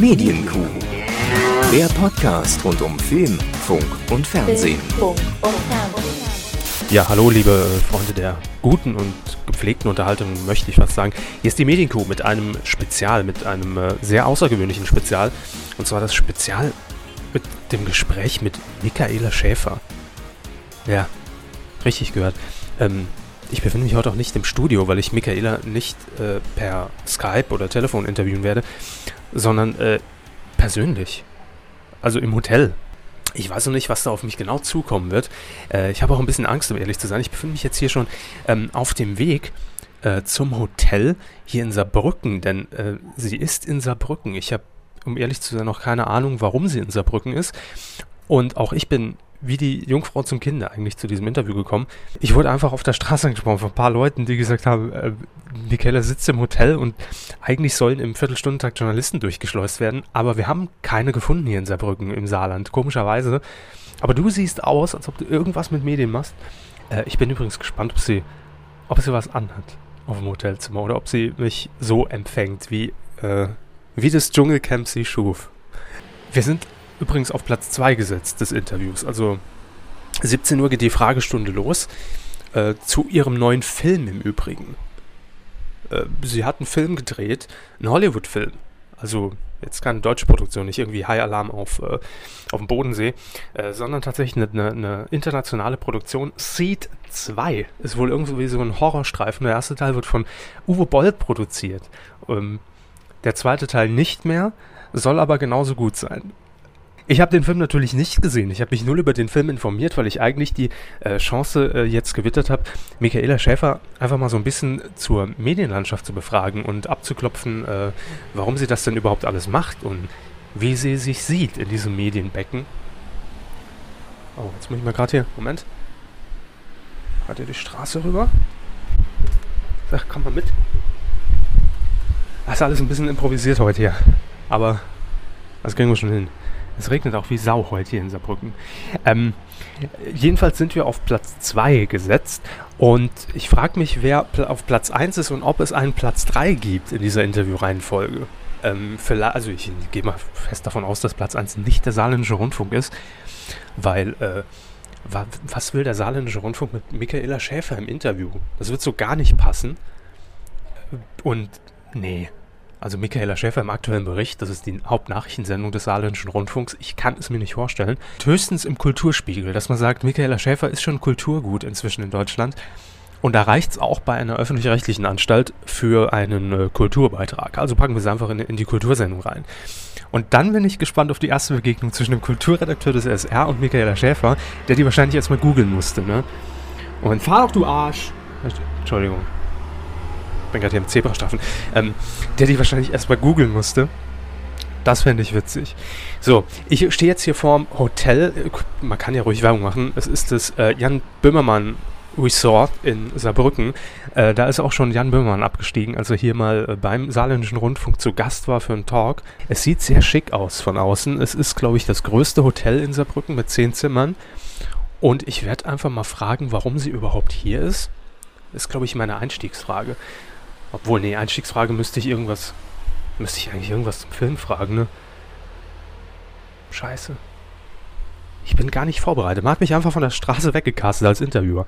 Medienkuh. Der Podcast rund um Film, Funk und Fernsehen. Ja, hallo liebe Freunde der guten und gepflegten Unterhaltung, möchte ich was sagen. Hier ist die Medienkuh mit einem Spezial, mit einem äh, sehr außergewöhnlichen Spezial. Und zwar das Spezial mit dem Gespräch mit Michaela Schäfer. Ja, richtig gehört. Ähm, ich befinde mich heute auch nicht im Studio, weil ich Michaela nicht äh, per Skype oder Telefon interviewen werde, sondern äh, persönlich. Also im Hotel. Ich weiß noch nicht, was da auf mich genau zukommen wird. Äh, ich habe auch ein bisschen Angst, um ehrlich zu sein. Ich befinde mich jetzt hier schon ähm, auf dem Weg äh, zum Hotel hier in Saarbrücken, denn äh, sie ist in Saarbrücken. Ich habe, um ehrlich zu sein, noch keine Ahnung, warum sie in Saarbrücken ist. Und auch ich bin wie die Jungfrau zum Kinder eigentlich zu diesem Interview gekommen. Ich wurde einfach auf der Straße angesprochen von ein paar Leuten, die gesagt haben, äh, Michaela sitzt im Hotel und eigentlich sollen im Viertelstundentakt Journalisten durchgeschleust werden, aber wir haben keine gefunden hier in Saarbrücken im Saarland, komischerweise. Aber du siehst aus, als ob du irgendwas mit Medien machst. Äh, ich bin übrigens gespannt, ob sie, ob sie was anhat auf dem Hotelzimmer oder ob sie mich so empfängt, wie, äh, wie das Dschungelcamp sie schuf. Wir sind übrigens auf Platz 2 gesetzt des Interviews. Also 17 Uhr geht die Fragestunde los. Äh, zu ihrem neuen Film im Übrigen. Äh, sie hat einen Film gedreht, einen Hollywood-Film. Also jetzt keine deutsche Produktion, nicht irgendwie High Alarm auf, äh, auf dem Bodensee, äh, sondern tatsächlich eine, eine, internationale Produktion. Seed 2 ist wohl irgendwie so ein Horrorstreifen. Der erste Teil wird von Uwe Boll produziert. Ähm, der zweite Teil nicht mehr, soll aber genauso gut sein. Ich habe den Film natürlich nicht gesehen. Ich habe mich null über den Film informiert, weil ich eigentlich die äh, Chance äh, jetzt gewittert habe, Michaela Schäfer einfach mal so ein bisschen zur Medienlandschaft zu befragen und abzuklopfen, äh, warum sie das denn überhaupt alles macht und wie sie sich sieht in diesem Medienbecken. Oh, jetzt muss ich mal gerade hier. Moment. Hat er die Straße rüber? Ach, komm mal mit. Das ist alles ein bisschen improvisiert heute hier. Aber das kriegen wir schon hin. Es regnet auch wie Sau heute hier in Saarbrücken. Ähm, jedenfalls sind wir auf Platz 2 gesetzt und ich frage mich, wer auf Platz 1 ist und ob es einen Platz 3 gibt in dieser Interviewreihenfolge. Ähm, also ich gehe mal fest davon aus, dass Platz 1 nicht der saarländische Rundfunk ist, weil äh, was will der saarländische Rundfunk mit Michaela Schäfer im Interview? Das wird so gar nicht passen. Und nee, also Michaela Schäfer im aktuellen Bericht, das ist die Hauptnachrichtensendung des Saarländischen Rundfunks, ich kann es mir nicht vorstellen. Höchstens im Kulturspiegel, dass man sagt, Michaela Schäfer ist schon Kulturgut inzwischen in Deutschland. Und da reicht es auch bei einer öffentlich-rechtlichen Anstalt für einen äh, Kulturbeitrag. Also packen wir es einfach in, in, die Kultursendung rein. Und dann bin ich gespannt auf die erste Begegnung zwischen dem Kulturredakteur des SR und Michaela Schäfer, der die wahrscheinlich erstmal googeln musste. Ne? Und fahr doch, du Arsch! Entschuldigung bin gerade hier im Zebrastreifen, ähm, der die wahrscheinlich erstmal googeln musste. Das fände ich witzig. So, ich stehe jetzt hier vorm Hotel. Man kann ja ruhig Werbung machen. Es ist das äh, Jan Böhmermann Resort in Saarbrücken. Äh, da ist auch schon Jan Böhmermann abgestiegen, als er hier mal äh, beim Saarländischen Rundfunk zu Gast war für einen Talk. Es sieht sehr schick aus von außen. Es ist, glaube ich, das größte Hotel in Saarbrücken mit zehn Zimmern. Und ich werde einfach mal fragen, warum sie überhaupt hier ist. Das ist, glaube ich, meine Einstiegsfrage. Obwohl, nee, Einstiegsfrage müsste ich irgendwas. Müsste ich eigentlich irgendwas zum Film fragen, ne? Scheiße. Ich bin gar nicht vorbereitet. Man hat mich einfach von der Straße weggecastet als Interviewer.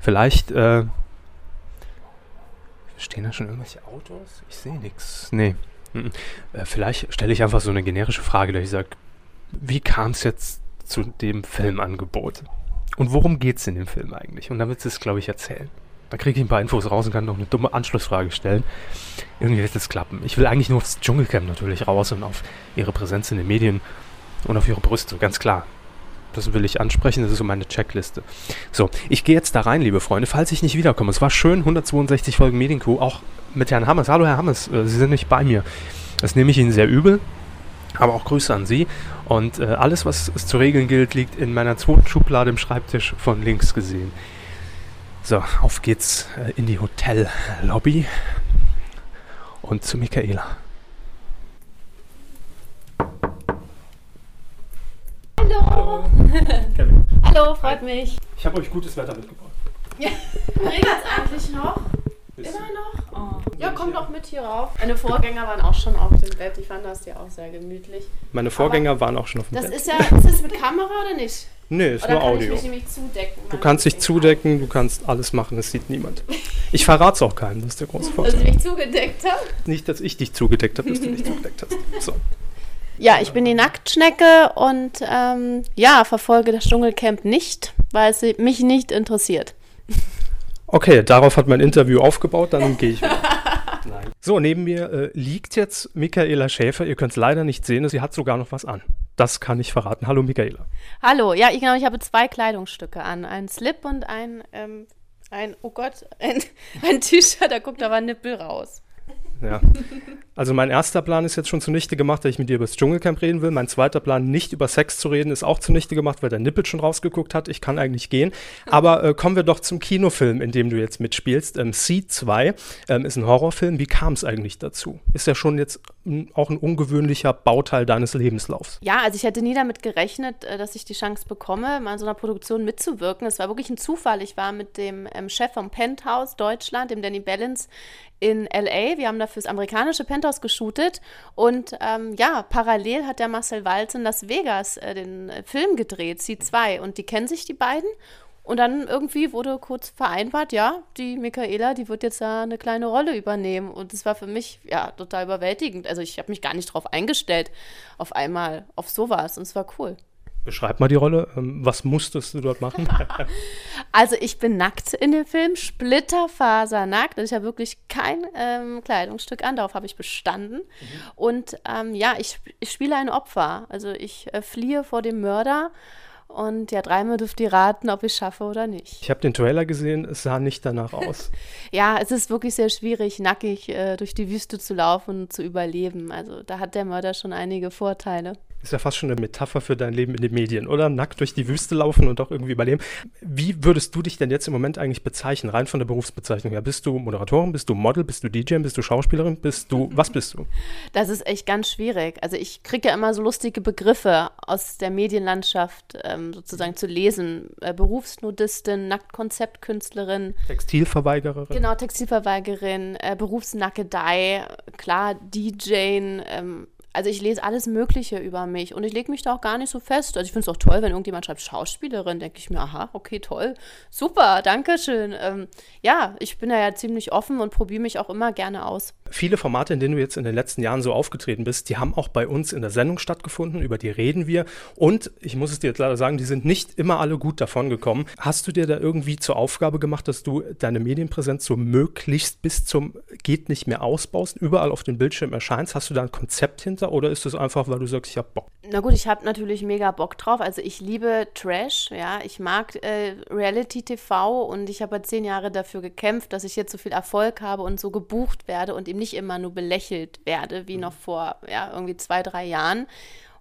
Vielleicht, äh. Stehen da schon irgendwelche Autos? Ich sehe nichts. Nee. Mhm. Äh, vielleicht stelle ich einfach so eine generische Frage, dass ich sage, wie kam es jetzt zu dem Filmangebot? Und worum geht es in dem Film eigentlich? Und dann wird es, glaube ich, erzählen. Da kriege ich ein paar Infos raus und kann noch eine dumme Anschlussfrage stellen. Irgendwie wird es klappen. Ich will eigentlich nur aufs Dschungelcamp natürlich raus und auf ihre Präsenz in den Medien und auf ihre Brüste, ganz klar. Das will ich ansprechen, das ist so meine Checkliste. So, ich gehe jetzt da rein, liebe Freunde, falls ich nicht wiederkomme. Es war schön, 162 Folgen Medienkuh, auch mit Herrn Hammers. Hallo, Herr Hammers, äh, Sie sind nicht bei mir. Das nehme ich Ihnen sehr übel, aber auch Grüße an Sie. Und äh, alles, was es zu regeln gilt, liegt in meiner zweiten Schublade im Schreibtisch von links gesehen. So, auf geht's äh, in die Hotellobby und zu Michaela. Hallo! Kevin. Hallo, freut mich. Ich habe euch gutes Wetter mitgebracht. Ja. Regnet es eigentlich noch? Immer noch? Ja, komm doch mit hier rauf. Meine Vorgänger waren auch schon auf dem Bett. Ich fand das ja auch sehr gemütlich. Meine Vorgänger waren auch schon auf dem Das Bett. ist ja, ist das mit Kamera oder nicht? Nee, ist Oder nur kann Audio. ich mich nämlich zudecken? Du kannst dich zudecken, du kannst alles machen, das sieht niemand. Ich verrate es auch keinem, das ist der große Dass Vorteil. ich mich zugedeckt habe? Nicht, dass ich dich zugedeckt habe, dass du dich zugedeckt hast. So. Ja, ich bin die Nacktschnecke und ähm, ja, verfolge das Dschungelcamp nicht, weil es mich nicht interessiert. Okay, darauf hat mein Interview aufgebaut, dann gehe ich wieder. Nein. So, neben mir äh, liegt jetzt Michaela Schäfer. Ihr könnt es leider nicht sehen, sie hat sogar noch was an. Das kann ich verraten. Hallo Michaela. Hallo, ja, ich, genau, ich habe zwei Kleidungsstücke an. Ein Slip und ein, ähm, ein oh Gott, ein, ein T-Shirt, da guckt aber ein Nippel raus. Ja. Also mein erster Plan ist jetzt schon zunichte gemacht, dass ich mit dir über das Dschungelcamp reden will. Mein zweiter Plan, nicht über Sex zu reden, ist auch zunichte gemacht, weil der Nippel schon rausgeguckt hat. Ich kann eigentlich gehen. Aber äh, kommen wir doch zum Kinofilm, in dem du jetzt mitspielst. Ähm, C2 ähm, ist ein Horrorfilm. Wie kam es eigentlich dazu? Ist ja schon jetzt auch ein ungewöhnlicher Bauteil deines Lebenslaufs. Ja, also ich hätte nie damit gerechnet, äh, dass ich die Chance bekomme, mal an so einer Produktion mitzuwirken. Es war wirklich ein Zufall. Ich war mit dem ähm, Chef vom Penthouse Deutschland, dem Danny Ballins, in LA. Wir haben da fürs amerikanische Penthouse geshootet und ähm, ja, parallel hat der Marcel Walz in Las Vegas äh, den äh, Film gedreht, C2 und die kennen sich die beiden und dann irgendwie wurde kurz vereinbart, ja, die Michaela, die wird jetzt da eine kleine Rolle übernehmen und das war für mich ja total überwältigend. Also ich habe mich gar nicht drauf eingestellt, auf einmal auf sowas und es war cool. Beschreib mal die Rolle. Ähm, was musstest du dort machen? Also ich bin nackt in dem Film, splitterfasernackt. Ich habe wirklich kein ähm, Kleidungsstück an, darauf habe ich bestanden. Und ähm, ja, ich, ich spiele ein Opfer. Also ich äh, fliehe vor dem Mörder. Und ja, dreimal dürft ihr raten, ob ich es schaffe oder nicht. Ich habe den Trailer gesehen, es sah nicht danach aus. Ja, es ist wirklich sehr schwierig, nackig äh, durch die Wüste zu laufen und zu überleben. Also da hat der Mörder schon einige Vorteile. Ist ja fast schon eine Metapher für dein Leben in den Medien, oder? Nackt durch die Wüste laufen und auch irgendwie überleben. Wie würdest du dich denn jetzt im Moment eigentlich bezeichnen, rein von der Berufsbezeichnung her? Bist du Moderatorin, bist du Model, bist du DJ, bist du Schauspielerin, bist du, was bist du? Das ist echt ganz schwierig. Also ich kriege ja immer so lustige Begriffe aus der Medienlandschaft ähm, sozusagen zu lesen. Äh, Berufsnudistin, Nacktkonzeptkünstlerin, Textilverweigererin? genau, Textilverweigerin, äh, Berufsnackedei, klar, DJ, ähm, also ich lese alles Mögliche über mich und ich lege mich da auch gar nicht so fest. Also ich finde es auch toll, wenn irgendjemand schreibt Schauspielerin, denke ich mir, aha, okay, toll, super, danke schön. Ähm, ja, ich bin da ja ziemlich offen und probiere mich auch immer gerne aus. Viele Formate, in denen du jetzt in den letzten Jahren so aufgetreten bist, die haben auch bei uns in der Sendung stattgefunden, über die reden wir. Und ich muss es dir jetzt leider sagen, die sind nicht immer alle gut davon gekommen. Hast du dir da irgendwie zur Aufgabe gemacht, dass du deine Medienpräsenz so möglichst bis zum geht nicht mehr ausbaust, überall auf dem Bildschirm erscheinst? Hast du da ein Konzept hinter oder ist es einfach, weil du sagst, ich hab Bock? Na gut, ich habe natürlich mega Bock drauf. Also ich liebe Trash, ja. Ich mag äh, Reality-TV und ich habe ja zehn Jahre dafür gekämpft, dass ich jetzt so viel Erfolg habe und so gebucht werde und eben nicht immer nur belächelt werde, wie noch vor ja, irgendwie zwei, drei Jahren.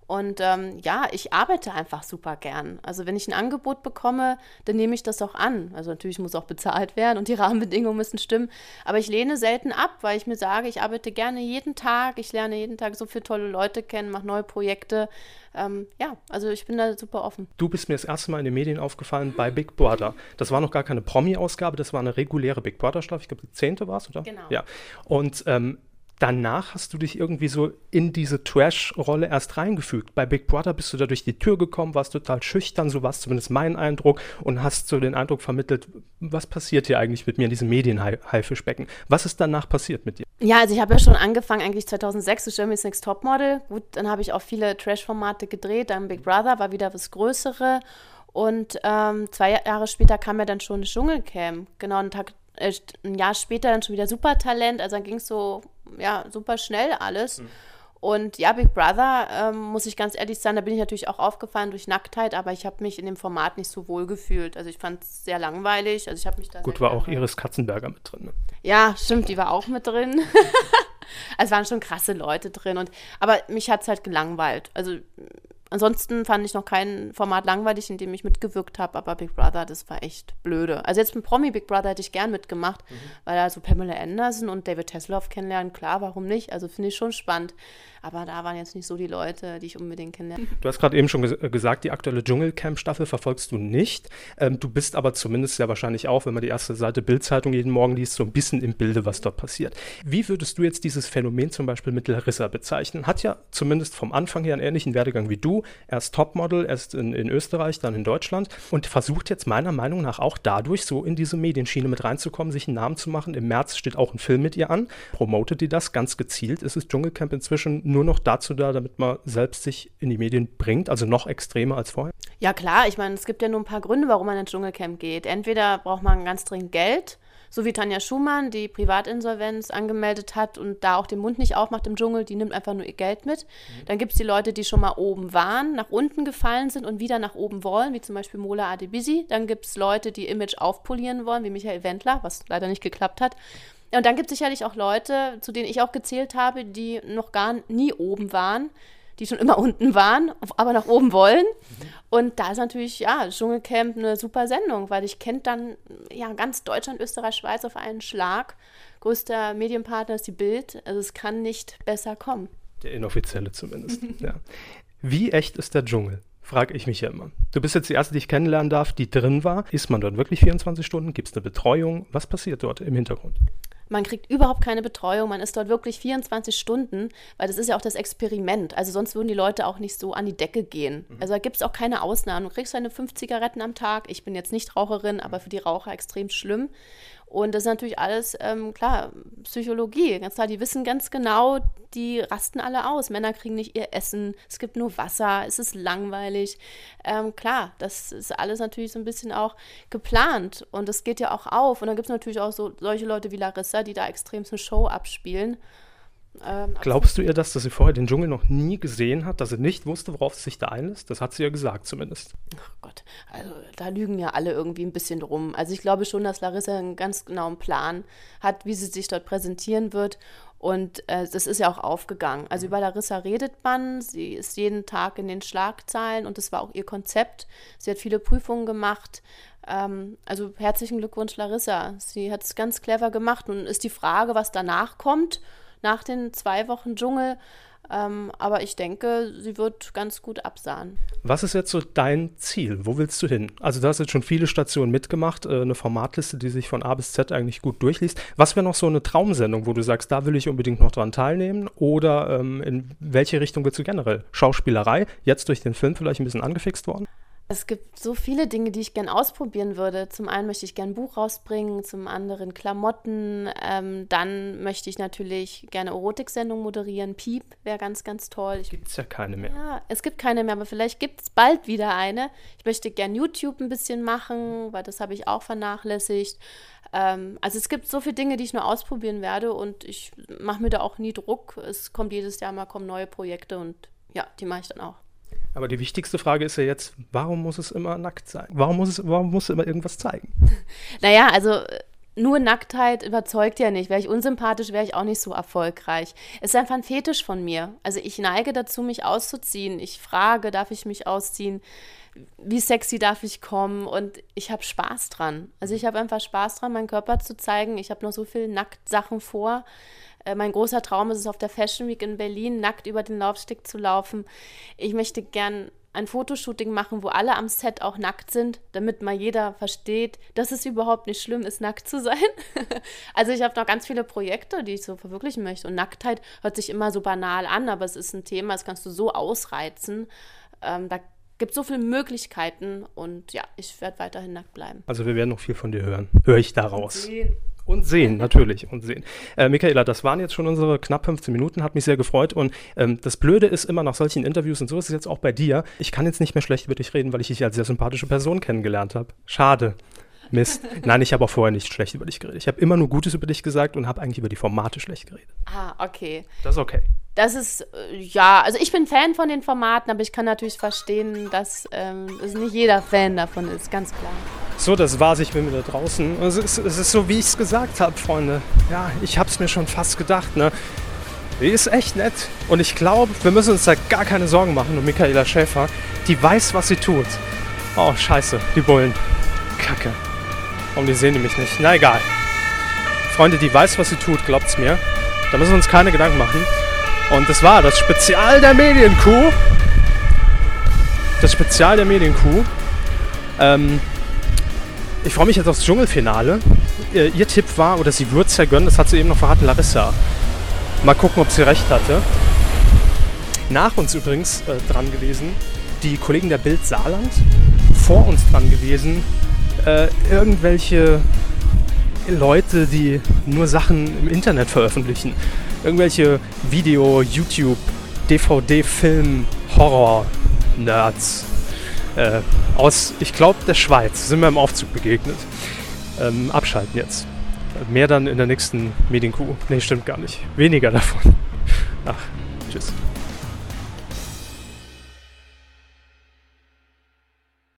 Und ähm, ja, ich arbeite einfach super gern. Also wenn ich ein Angebot bekomme, dann nehme ich das auch an. Also natürlich muss auch bezahlt werden und die Rahmenbedingungen müssen stimmen. Aber ich lehne selten ab, weil ich mir sage, ich arbeite gerne jeden Tag. Ich lerne jeden Tag so viele tolle Leute kennen, mache neue Projekte. Ähm, ja, also ich bin da super offen. Du bist mir das erste Mal in den Medien aufgefallen bei Big Brother. Das war noch gar keine Promi-Ausgabe, das war eine reguläre Big Brother-Staffel. Ich glaube, die zehnte war es, oder? Genau. Ja. Und ähm, danach hast du dich irgendwie so in diese Trash-Rolle erst reingefügt. Bei Big Brother bist du da durch die Tür gekommen, warst total schüchtern, so war es zumindest mein Eindruck und hast so den Eindruck vermittelt, was passiert hier eigentlich mit mir in diesem Medienhaifischbecken? Was ist danach passiert mit dir? Ja, also ich habe ja schon angefangen, eigentlich 2006 zu Germany's Next Topmodel. Gut, dann habe ich auch viele Trash-Formate gedreht. Dann Big Brother war wieder das Größere. Und ähm, zwei Jahre später kam ja dann schon das Dschungelcamp. Genau, einen Tag, äh, ein Jahr später dann schon wieder Supertalent. Also dann ging es so, ja, super schnell alles. Und ja, Big Brother, ähm, muss ich ganz ehrlich sagen, da bin ich natürlich auch aufgefallen durch Nacktheit, aber ich habe mich in dem Format nicht so wohl gefühlt. Also ich fand es sehr langweilig. Also ich habe mich da Gut, war auch. Iris Katzenberger mit drin. Ne? Ja, stimmt, die war auch mit drin. also es waren schon krasse Leute drin. Und, aber mich hat es halt gelangweilt. Also ansonsten fand ich noch kein Format langweilig, in dem ich mitgewirkt habe, aber Big Brother, das war echt blöde. Also jetzt mit Promi Big Brother hätte ich gern mitgemacht, mhm. weil da so Pamela Anderson und David Hasselhoff kennenlernen, klar, warum nicht? Also finde ich schon spannend. Aber da waren jetzt nicht so die Leute, die ich unbedingt kennenlerne. Du hast gerade eben schon ges gesagt, die aktuelle Dschungelcamp-Staffel verfolgst du nicht. Ähm, du bist aber zumindest ja wahrscheinlich auch, wenn man die erste Seite Bildzeitung jeden Morgen liest, so ein bisschen im Bilde, was dort passiert. Wie würdest du jetzt dieses Phänomen zum Beispiel mit Larissa bezeichnen? Hat ja zumindest vom Anfang her einen ähnlichen Werdegang wie du. Erst Topmodel, erst in, in Österreich, dann in Deutschland und versucht jetzt meiner Meinung nach auch dadurch so in diese Medienschiene mit reinzukommen, sich einen Namen zu machen. Im März steht auch ein Film mit ihr an. Promotet die das ganz gezielt? Ist es Dschungelcamp inzwischen nur noch dazu da, damit man selbst sich in die Medien bringt, also noch extremer als vorher? Ja klar, ich meine, es gibt ja nur ein paar Gründe, warum man ins Dschungelcamp geht. Entweder braucht man ganz dringend Geld, so wie Tanja Schumann, die Privatinsolvenz angemeldet hat und da auch den Mund nicht aufmacht im Dschungel, die nimmt einfach nur ihr Geld mit. Mhm. Dann gibt es die Leute, die schon mal oben waren, nach unten gefallen sind und wieder nach oben wollen, wie zum Beispiel Mola Adebisi. Dann gibt es Leute, die Image aufpolieren wollen, wie Michael Wendler, was leider nicht geklappt hat. Und dann gibt es sicherlich auch Leute, zu denen ich auch gezählt habe, die noch gar nie oben waren, die schon immer unten waren, aber nach oben wollen. Und da ist natürlich, ja, Dschungelcamp eine super Sendung, weil ich kennt dann ja ganz Deutschland, Österreich, Schweiz auf einen Schlag. Größter Medienpartner ist die Bild. Also es kann nicht besser kommen. Der inoffizielle zumindest, ja. Wie echt ist der Dschungel? frage ich mich ja immer. Du bist jetzt die erste, die ich kennenlernen darf, die drin war. Ist man dort wirklich 24 Stunden? Gibt es eine Betreuung? Was passiert dort im Hintergrund? Man kriegt überhaupt keine Betreuung, man ist dort wirklich 24 Stunden, weil das ist ja auch das Experiment. Also sonst würden die Leute auch nicht so an die Decke gehen. Mhm. Also da gibt es auch keine Ausnahmen. Du kriegst deine fünf Zigaretten am Tag. Ich bin jetzt nicht Raucherin, aber für die Raucher extrem schlimm. Und das ist natürlich alles, ähm, klar, Psychologie. Ganz klar, die wissen ganz genau, die rasten alle aus. Männer kriegen nicht ihr Essen, es gibt nur Wasser, es ist langweilig. Ähm, klar, das ist alles natürlich so ein bisschen auch geplant und das geht ja auch auf. Und dann gibt es natürlich auch so solche Leute wie Larissa, die da extrem eine Show abspielen. Ähm, Glaubst du ihr das, dass sie vorher den Dschungel noch nie gesehen hat, dass sie nicht wusste, worauf sie sich da einlässt? Das hat sie ja gesagt zumindest. Ach Gott, also da lügen ja alle irgendwie ein bisschen rum. Also ich glaube schon, dass Larissa einen ganz genauen Plan hat, wie sie sich dort präsentieren wird. Und äh, das ist ja auch aufgegangen. Also über Larissa redet man, sie ist jeden Tag in den Schlagzeilen und das war auch ihr Konzept. Sie hat viele Prüfungen gemacht. Ähm, also herzlichen Glückwunsch, Larissa. Sie hat es ganz clever gemacht. Nun ist die Frage, was danach kommt nach den zwei Wochen Dschungel. Ähm, aber ich denke, sie wird ganz gut absahen. Was ist jetzt so dein Ziel? Wo willst du hin? Also, du hast jetzt schon viele Stationen mitgemacht, äh, eine Formatliste, die sich von A bis Z eigentlich gut durchliest. Was wäre noch so eine Traumsendung, wo du sagst, da will ich unbedingt noch dran teilnehmen? Oder ähm, in welche Richtung willst du generell? Schauspielerei, jetzt durch den Film vielleicht ein bisschen angefixt worden? Es gibt so viele Dinge, die ich gern ausprobieren würde. Zum einen möchte ich gern ein Buch rausbringen, zum anderen Klamotten. Ähm, dann möchte ich natürlich gerne Erotiksendung moderieren. Piep wäre ganz, ganz toll. Gibt es ja keine mehr. Ja, es gibt keine mehr, aber vielleicht gibt es bald wieder eine. Ich möchte gern YouTube ein bisschen machen, weil das habe ich auch vernachlässigt. Ähm, also es gibt so viele Dinge, die ich nur ausprobieren werde und ich mache mir da auch nie Druck. Es kommt jedes Jahr mal kommen neue Projekte und ja, die mache ich dann auch. Aber die wichtigste Frage ist ja jetzt, warum muss es immer nackt sein? Warum muss es, warum muss es immer irgendwas zeigen? Naja, also nur Nacktheit überzeugt ja nicht. Wäre ich unsympathisch, wäre ich auch nicht so erfolgreich. Es ist einfach ein Fetisch von mir. Also ich neige dazu, mich auszuziehen. Ich frage, darf ich mich ausziehen? Wie sexy darf ich kommen? Und ich habe Spaß dran. Also ich habe einfach Spaß dran, meinen Körper zu zeigen. Ich habe noch so viele Nacktsachen vor. Äh, mein großer Traum ist es, auf der Fashion Week in Berlin nackt über den Laufsteg zu laufen. Ich möchte gern ein Fotoshooting machen, wo alle am Set auch nackt sind, damit mal jeder versteht, dass es überhaupt nicht schlimm ist, nackt zu sein. also ich habe noch ganz viele Projekte, die ich so verwirklichen möchte. Und Nacktheit hört sich immer so banal an, aber es ist ein Thema, das kannst du so ausreizen. Ähm, da gibt so viele Möglichkeiten und ja, ich werde weiterhin nackt bleiben. Also wir werden noch viel von dir hören. Höre ich daraus. Und sehen, natürlich, und sehen. Äh, Michaela, das waren jetzt schon unsere knapp 15 Minuten, hat mich sehr gefreut. Und ähm, das Blöde ist immer nach solchen Interviews, und so ist es jetzt auch bei dir, ich kann jetzt nicht mehr schlecht über dich reden, weil ich dich als sehr sympathische Person kennengelernt habe. Schade. Mist. Nein, ich habe auch vorher nicht schlecht über dich geredet. Ich habe immer nur Gutes über dich gesagt und habe eigentlich über die Formate schlecht geredet. Ah, okay. Das ist okay. Das ist, äh, ja, also ich bin Fan von den Formaten, aber ich kann natürlich verstehen, dass, ähm, dass nicht jeder Fan davon ist, ganz klar. So, das war's, ich bin wieder draußen. Es ist, es ist so, wie ich es gesagt habe, Freunde. Ja, ich habe es mir schon fast gedacht, ne? Die ist echt nett. Und ich glaube, wir müssen uns da gar keine Sorgen machen um Michaela Schäfer. Die weiß, was sie tut. Oh, scheiße, die Bullen. Kacke. Warum die sehen mich nicht? Na egal. Freunde, die weiß, was sie tut, glaubt's mir. Da müssen wir uns keine Gedanken machen. Und das war das Spezial der Medienkuh. Das Spezial der Medienkuh. Ähm, ich freue mich jetzt aufs Dschungelfinale. Ihr, Tipp war, oder sie würde es ja gönnen, das hat sie eben noch verraten, Larissa. Mal gucken, ob sie recht hatte. Nach uns übrigens äh, dran gewesen, die Kollegen der Bild Saarland. Vor uns dran gewesen, äh, irgendwelche Leute, die nur Sachen im Internet veröffentlichen. Irgendwelche Video, YouTube, DVD, Film, Horror-Nerds. Äh, aus, ich glaube, der Schweiz sind wir im Aufzug begegnet. Ähm, abschalten jetzt. Mehr dann in der nächsten Medienkuh. Nee, stimmt gar nicht. Weniger davon. Ach, tschüss.